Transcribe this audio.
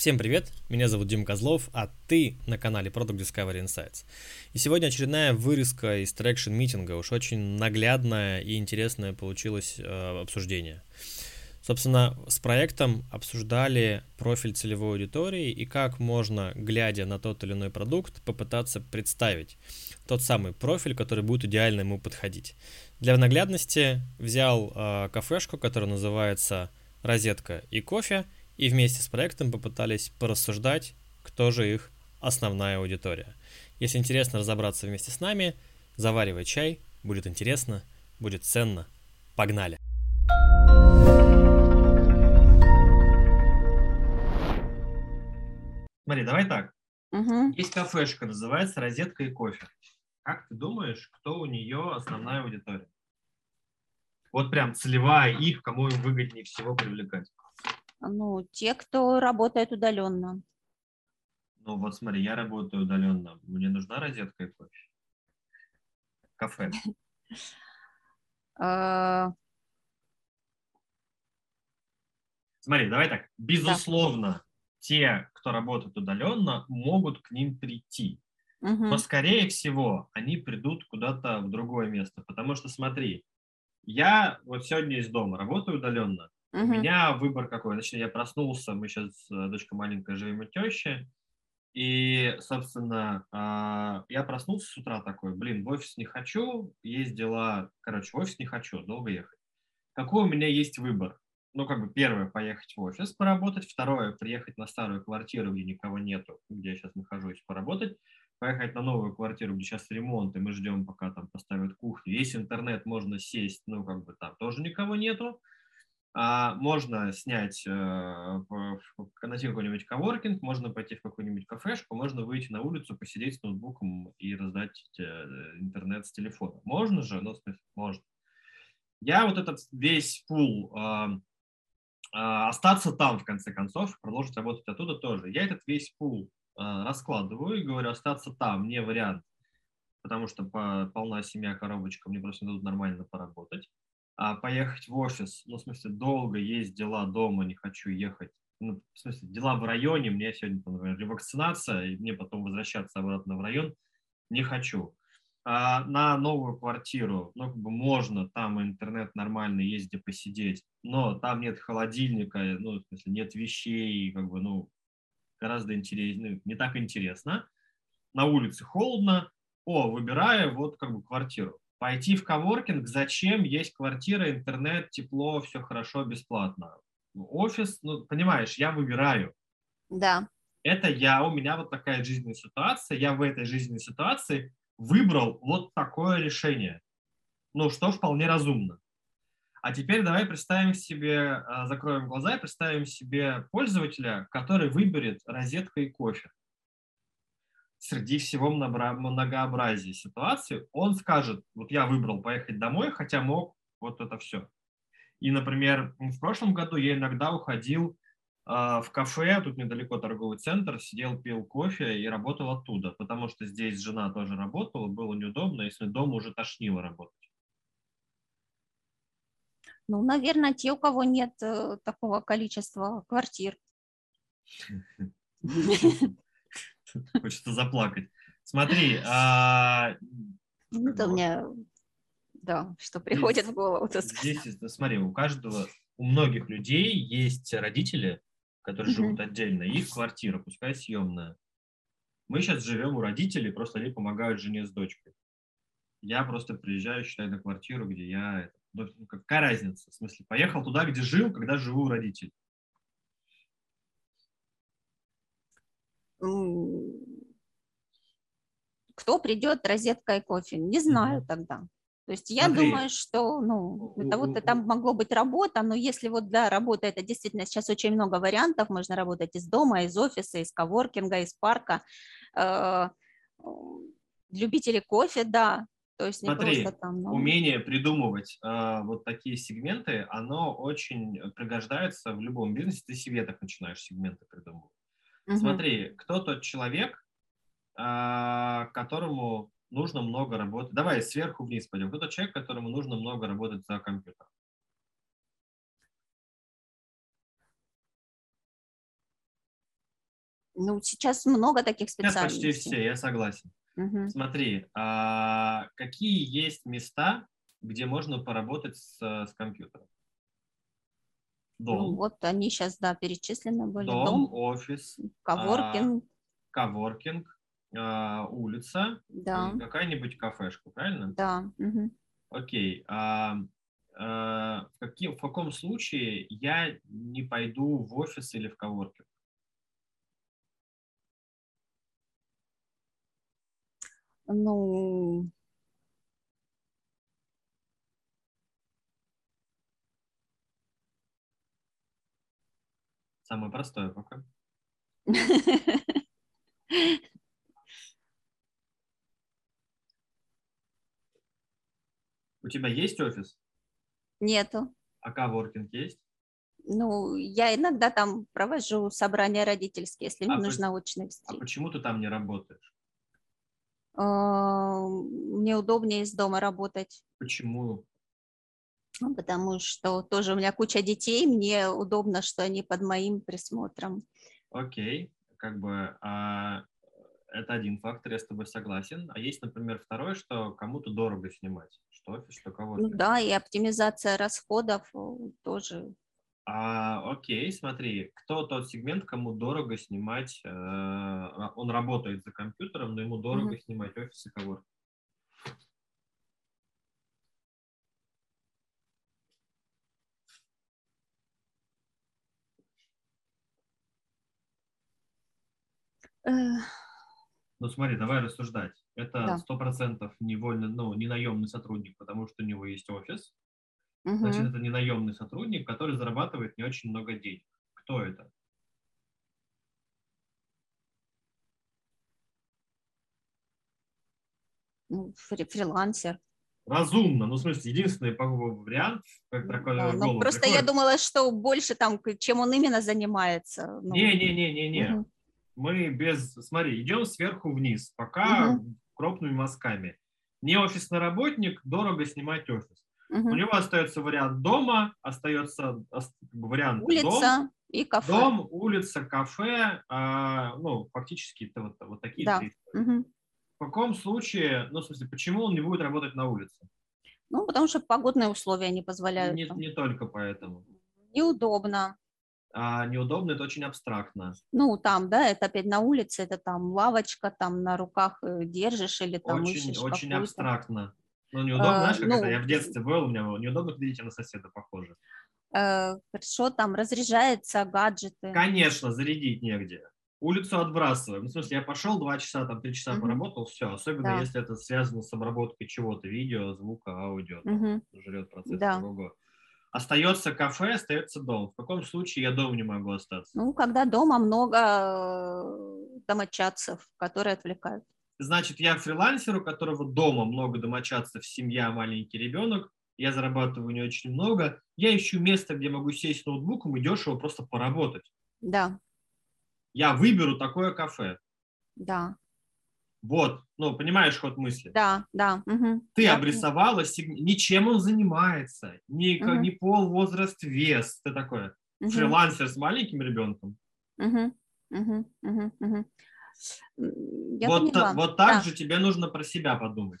Всем привет, меня зовут Дим Козлов, а ты на канале Product Discovery Insights. И сегодня очередная вырезка из traction meeting а, уж очень наглядное и интересное получилось э, обсуждение. Собственно, с проектом обсуждали профиль целевой аудитории и как можно, глядя на тот или иной продукт, попытаться представить тот самый профиль, который будет идеально ему подходить. Для наглядности взял э, кафешку, которая называется «Розетка и кофе», и вместе с проектом попытались порассуждать, кто же их основная аудитория. Если интересно разобраться вместе с нами, заваривай чай, будет интересно, будет ценно. Погнали! Смотри, давай так. Угу. Есть кафешка, называется «Розетка и кофе». Как ты думаешь, кто у нее основная аудитория? Вот прям целевая их, кому им выгоднее всего привлекать. Ну, те, кто работает удаленно. Ну вот смотри, я работаю удаленно. Мне нужна розетка и кофе? Кафе. А. Смотри, давай так. Безусловно, те, кто работает удаленно, могут к ним прийти. Но, скорее всего, они придут куда-то в другое место. Потому что, смотри, я вот сегодня из дома работаю удаленно, Угу. У меня выбор какой. Значит, я проснулся, мы сейчас, э, дочка маленькая, живем у тещи, и, собственно, а, я проснулся с утра такой, блин, в офис не хочу, есть дела, короче, в офис не хочу, долго ехать. Какой у меня есть выбор? Ну, как бы, первое, поехать в офис поработать, второе, приехать на старую квартиру, где никого нету, где я сейчас нахожусь, поработать, поехать на новую квартиру, где сейчас ремонт, и мы ждем, пока там поставят кухню. Есть интернет, можно сесть, ну, как бы, там тоже никого нету а можно снять, э, найти какой-нибудь коворкинг, можно пойти в какую-нибудь кафешку, можно выйти на улицу, посидеть с ноутбуком и раздать э, интернет с телефона. Можно же? Ну, в можно. Я вот этот весь пул остаться там, в конце концов, продолжить работать оттуда тоже. Я этот весь пул а, раскладываю и говорю, остаться там не вариант, потому что полна семья, коробочка, мне просто надо нормально поработать а поехать в офис, ну, в смысле, долго есть дела дома, не хочу ехать. Ну, в смысле, дела в районе, мне сегодня, например, ревакцинация, и мне потом возвращаться обратно в район, не хочу. А на новую квартиру, ну, как бы можно, там интернет нормальный, есть где посидеть, но там нет холодильника, ну, в смысле, нет вещей, как бы, ну, гораздо интереснее, ну, не так интересно. На улице холодно, о, выбираю вот как бы квартиру. Пойти в коворкинг, зачем? Есть квартира, интернет, тепло, все хорошо, бесплатно. Офис, ну, понимаешь, я выбираю. Да. Это я, у меня вот такая жизненная ситуация, я в этой жизненной ситуации выбрал вот такое решение. Ну, что вполне разумно. А теперь давай представим себе, а, закроем глаза и представим себе пользователя, который выберет розетка и кофе среди всего многообразия ситуации, он скажет, вот я выбрал поехать домой, хотя мог вот это все. И, например, в прошлом году я иногда уходил э, в кафе, тут недалеко торговый центр, сидел, пил кофе и работал оттуда, потому что здесь жена тоже работала, было неудобно, если дома уже тошнило работать. Ну, наверное, те, у кого нет э, такого количества квартир. Хочется заплакать. Смотри, а... Ну, это у меня, да, что приходит здесь, в голову. Здесь, смотри, у каждого, у многих людей есть родители, которые живут отдельно, их квартира, пускай съемная. Мы сейчас живем у родителей, просто они помогают жене с дочкой. Я просто приезжаю, считай, на квартиру, где я... Ну, какая разница? В смысле, поехал туда, где жил, когда живу у родителей. Кто придет розетка и кофе? Не знаю mm-hmm. тогда. То есть я Смотри. думаю, что ну, для того-то там могло быть работа, но если вот для работы это действительно сейчас очень много вариантов, можно работать из дома, из офиса, из коворкинга, из парка. Э, любители кофе, да, то есть Смотри, там, но... умение придумывать э, вот такие сегменты, оно очень пригождается в любом бизнесе. Ты себе так начинаешь сегменты. Угу. Смотри, кто тот человек, а, которому нужно много работать. Давай сверху вниз пойдем. Кто тот человек, которому нужно много работать за компьютером? Ну, сейчас много таких специальностей. Сейчас почти все, я согласен. Угу. Смотри, а какие есть места, где можно поработать с, с компьютером? Дом. Ну, вот они сейчас, да, перечислены были. Дом, Дом офис. Коворкинг. А, коворкинг, а, улица. Да. Какая-нибудь кафешка, правильно? Да. Угу. Окей. А, а, в, каким, в каком случае я не пойду в офис или в коворкинг? Ну, Самое простое пока. У тебя есть офис? Нету. А коворкинг есть? Ну, я иногда там провожу собрания родительские, если мне а нужна очная а встреча. А почему ты там не работаешь? А, мне удобнее из дома работать. Почему? Ну, потому что тоже у меня куча детей, мне удобно, что они под моим присмотром. Окей, как бы а, это один фактор, я с тобой согласен. А есть, например, второй, что кому-то дорого снимать, что офис, что кого-то. Ну да, и оптимизация расходов э, тоже. А, окей, смотри, кто тот сегмент, кому дорого снимать, э, он работает за компьютером, но ему дорого mm-hmm. снимать офис и Ну смотри, давай рассуждать. Это сто процентов невольно, ну, не наемный сотрудник, потому что у него есть офис. Угу. Значит, это не наемный сотрудник, который зарабатывает не очень много денег. Кто это? Ну, фри фрилансер. Разумно. Ну, в смысле, единственный вариант, как такой да, ну, Просто приходит. я думала, что больше там, чем он именно занимается. Не-не-не-не-не. Ну. Угу мы без... Смотри, идем сверху вниз, пока угу. крупными мазками. Не офисный работник, дорого снимать офис. Угу. У него остается вариант дома, остается вариант улица дом, и кафе. Дом, улица, кафе, а, ну, фактически это вот, вот такие да. три. Угу. В каком случае, ну, в смысле, почему он не будет работать на улице? Ну, потому что погодные условия не позволяют. Не, не только поэтому. Неудобно а неудобно, это очень абстрактно. Ну, там, да, это опять на улице, это там лавочка, там на руках э, держишь или там Очень, очень абстрактно. Ну, неудобно, а, знаешь, как ну, это, я в детстве был, у меня было неудобно, видите, на соседа похоже. Э, хорошо, там разряжается гаджеты. Конечно, зарядить негде. Улицу отбрасываем. Ну, в смысле, я пошел два часа, там три часа угу. поработал, все. Особенно да. если это связано с обработкой чего-то, видео, звука, аудио, угу. жрет процесс да. другого. Остается кафе, остается дом. В каком случае я дома не могу остаться? Ну, когда дома много э, домочадцев, которые отвлекают. Значит, я фрилансер, у которого дома много домочадцев, семья, маленький ребенок, я зарабатываю не очень много, я ищу место, где могу сесть с ноутбуком и дешево просто поработать. Да. Я выберу такое кафе. Да. Вот, ну, понимаешь ход мысли? Да, да. Угу. Ты обрисовала, ничем он занимается, ни, угу. ни пол, возраст, вес, ты такой угу. фрилансер с маленьким ребенком. Угу. Угу. Угу. Угу. Я вот, поняла. вот так да. же тебе нужно про себя подумать.